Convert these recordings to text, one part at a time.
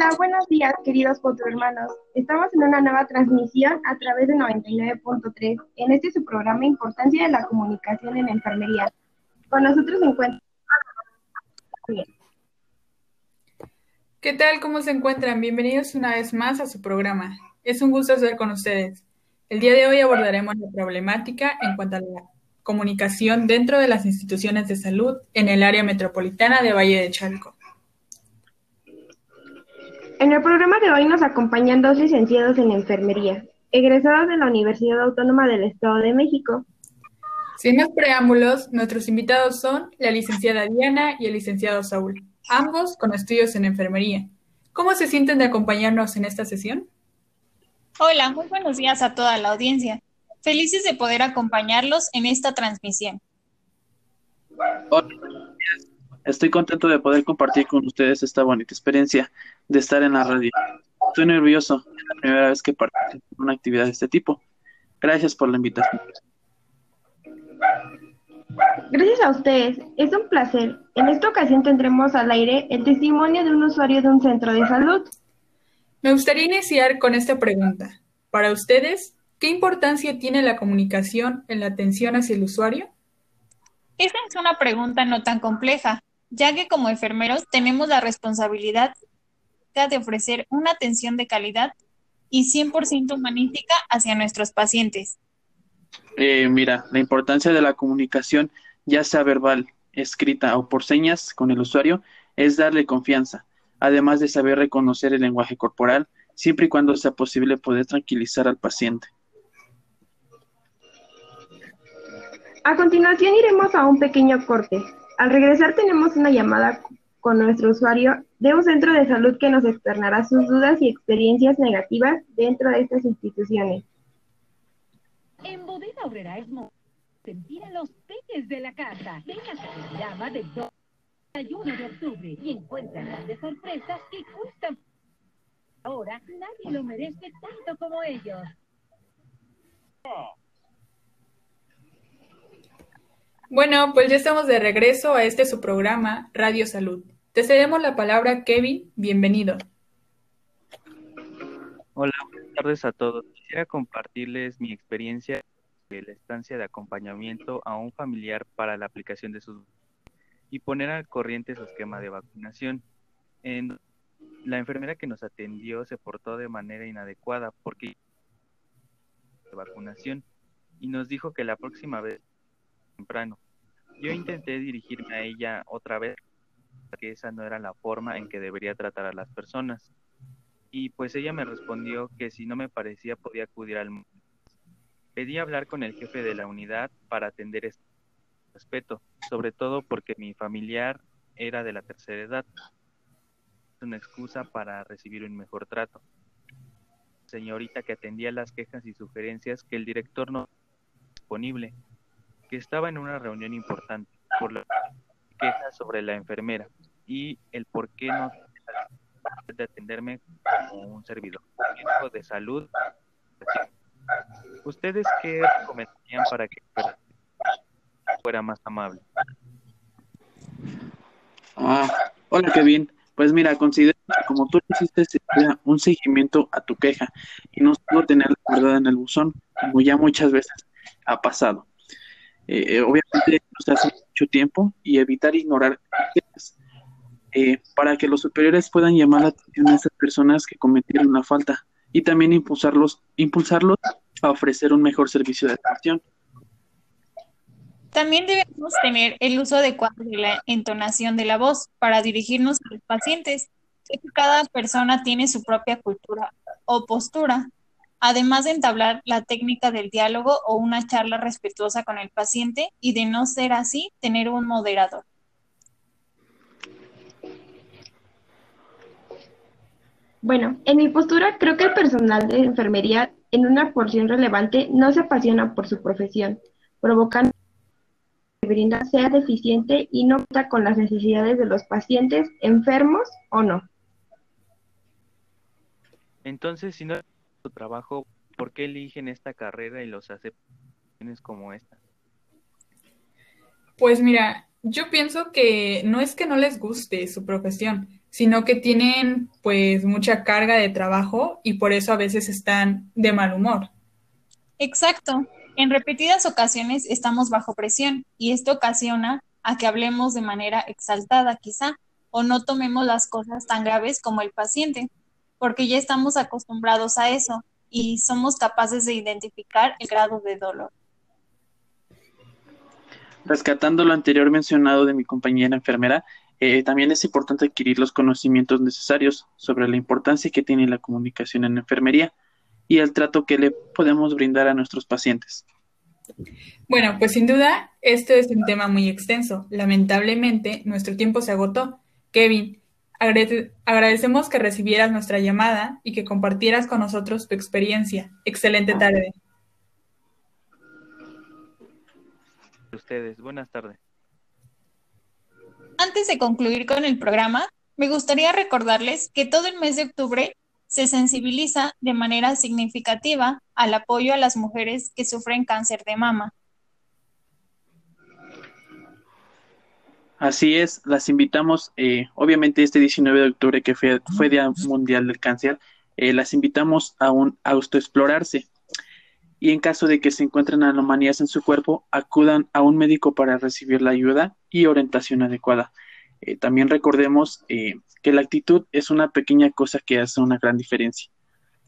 Hola, buenos días, queridos hermanos. Estamos en una nueva transmisión a través de 99.3 en este su programa Importancia de la Comunicación en Enfermería. Con nosotros se encuentra. ¿Qué tal? ¿Cómo se encuentran? Bienvenidos una vez más a su programa. Es un gusto estar con ustedes. El día de hoy abordaremos la problemática en cuanto a la comunicación dentro de las instituciones de salud en el área metropolitana de Valle de Chalco. En el programa de hoy nos acompañan dos licenciados en enfermería, egresados de la Universidad Autónoma del Estado de México. Sin más preámbulos, nuestros invitados son la licenciada Diana y el licenciado Saúl, ambos con estudios en enfermería. ¿Cómo se sienten de acompañarnos en esta sesión? Hola, muy buenos días a toda la audiencia. Felices de poder acompañarlos en esta transmisión. Estoy contento de poder compartir con ustedes esta bonita experiencia de estar en la radio. Estoy nervioso, es la primera vez que participo en una actividad de este tipo. Gracias por la invitación. Gracias a ustedes, es un placer. En esta ocasión tendremos al aire el testimonio de un usuario de un centro de salud. Me gustaría iniciar con esta pregunta. Para ustedes, ¿qué importancia tiene la comunicación en la atención hacia el usuario? Esta es una pregunta no tan compleja, ya que como enfermeros tenemos la responsabilidad de ofrecer una atención de calidad y 100% humanística hacia nuestros pacientes. Eh, mira, la importancia de la comunicación, ya sea verbal, escrita o por señas con el usuario, es darle confianza, además de saber reconocer el lenguaje corporal, siempre y cuando sea posible poder tranquilizar al paciente. A continuación iremos a un pequeño corte. Al regresar tenemos una llamada con nuestro usuario de un centro de salud que nos externará sus dudas y experiencias negativas dentro de estas instituciones. En Bodega Obrera es sentir a los peques de la casa. Venga a llama del 21 de octubre y encuentra grandes sorpresas que gustan. Ahora nadie lo merece tanto como ellos. Bueno, pues ya estamos de regreso a este su programa, Radio Salud. Te cedemos la palabra, Kevin. Bienvenido. Hola, buenas tardes a todos. Quisiera compartirles mi experiencia de la estancia de acompañamiento a un familiar para la aplicación de sus y poner al corriente su esquema de vacunación. En, la enfermera que nos atendió se portó de manera inadecuada porque de vacunación y nos dijo que la próxima vez temprano. Yo intenté dirigirme a ella otra vez, porque esa no era la forma en que debería tratar a las personas. Y pues ella me respondió que si no me parecía podía acudir al... Pedí hablar con el jefe de la unidad para atender este respeto, sobre todo porque mi familiar era de la tercera edad. Una excusa para recibir un mejor trato. Señorita que atendía las quejas y sugerencias que el director no disponible que estaba en una reunión importante por la queja sobre la enfermera y el por qué no de atenderme como un servidor de salud. ¿Ustedes qué recomendarían para que fuera más amable? Ah, hola Kevin. Pues mira, considero que como tú hiciste un seguimiento a tu queja y no solo tener la verdad en el buzón, como ya muchas veces ha pasado. Eh, eh, obviamente nos hace mucho tiempo y evitar ignorar eh, para que los superiores puedan llamar la atención a esas personas que cometieron una falta y también impulsarlos, impulsarlos a ofrecer un mejor servicio de atención. También debemos tener el uso adecuado de la entonación de la voz para dirigirnos a los pacientes, ya que cada persona tiene su propia cultura o postura además de entablar la técnica del diálogo o una charla respetuosa con el paciente y de no ser así, tener un moderador. Bueno, en mi postura creo que el personal de enfermería en una porción relevante no se apasiona por su profesión, provocando que brinda sea deficiente y no cuenta con las necesidades de los pacientes enfermos o no. Entonces, si no su trabajo, ¿por qué eligen esta carrera y los aceptan como esta? Pues mira, yo pienso que no es que no les guste su profesión, sino que tienen pues mucha carga de trabajo y por eso a veces están de mal humor. Exacto. En repetidas ocasiones estamos bajo presión y esto ocasiona a que hablemos de manera exaltada quizá o no tomemos las cosas tan graves como el paciente, porque ya estamos acostumbrados a eso y somos capaces de identificar el grado de dolor. Rescatando lo anterior mencionado de mi compañera enfermera, eh, también es importante adquirir los conocimientos necesarios sobre la importancia que tiene la comunicación en enfermería y el trato que le podemos brindar a nuestros pacientes. Bueno, pues sin duda, esto es un tema muy extenso. Lamentablemente, nuestro tiempo se agotó. Kevin, agradecemos que recibieras nuestra llamada y que compartieras con nosotros tu experiencia. Excelente tarde. Ustedes, buenas tardes. Antes de concluir con el programa, me gustaría recordarles que todo el mes de octubre se sensibiliza de manera significativa al apoyo a las mujeres que sufren cáncer de mama. Así es, las invitamos, eh, obviamente este 19 de octubre que fue, fue Día Mundial del Cáncer, eh, las invitamos a un autoexplorarse y en caso de que se encuentren anomalías en su cuerpo, acudan a un médico para recibir la ayuda y orientación adecuada. Eh, también recordemos eh, que la actitud es una pequeña cosa que hace una gran diferencia.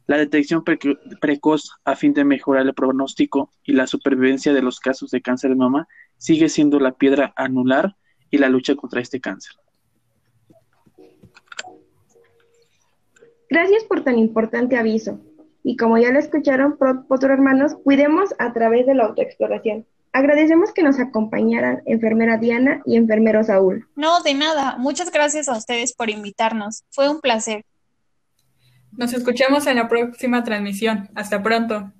La detección precoz a fin de mejorar el pronóstico y la supervivencia de los casos de cáncer de mama sigue siendo la piedra anular y la lucha contra este cáncer. Gracias por tan importante aviso. Y como ya lo escucharon, otros hermanos, cuidemos a través de la autoexploración. Agradecemos que nos acompañaran enfermera Diana y enfermero Saúl. No, de nada. Muchas gracias a ustedes por invitarnos. Fue un placer. Nos escuchamos en la próxima transmisión. Hasta pronto.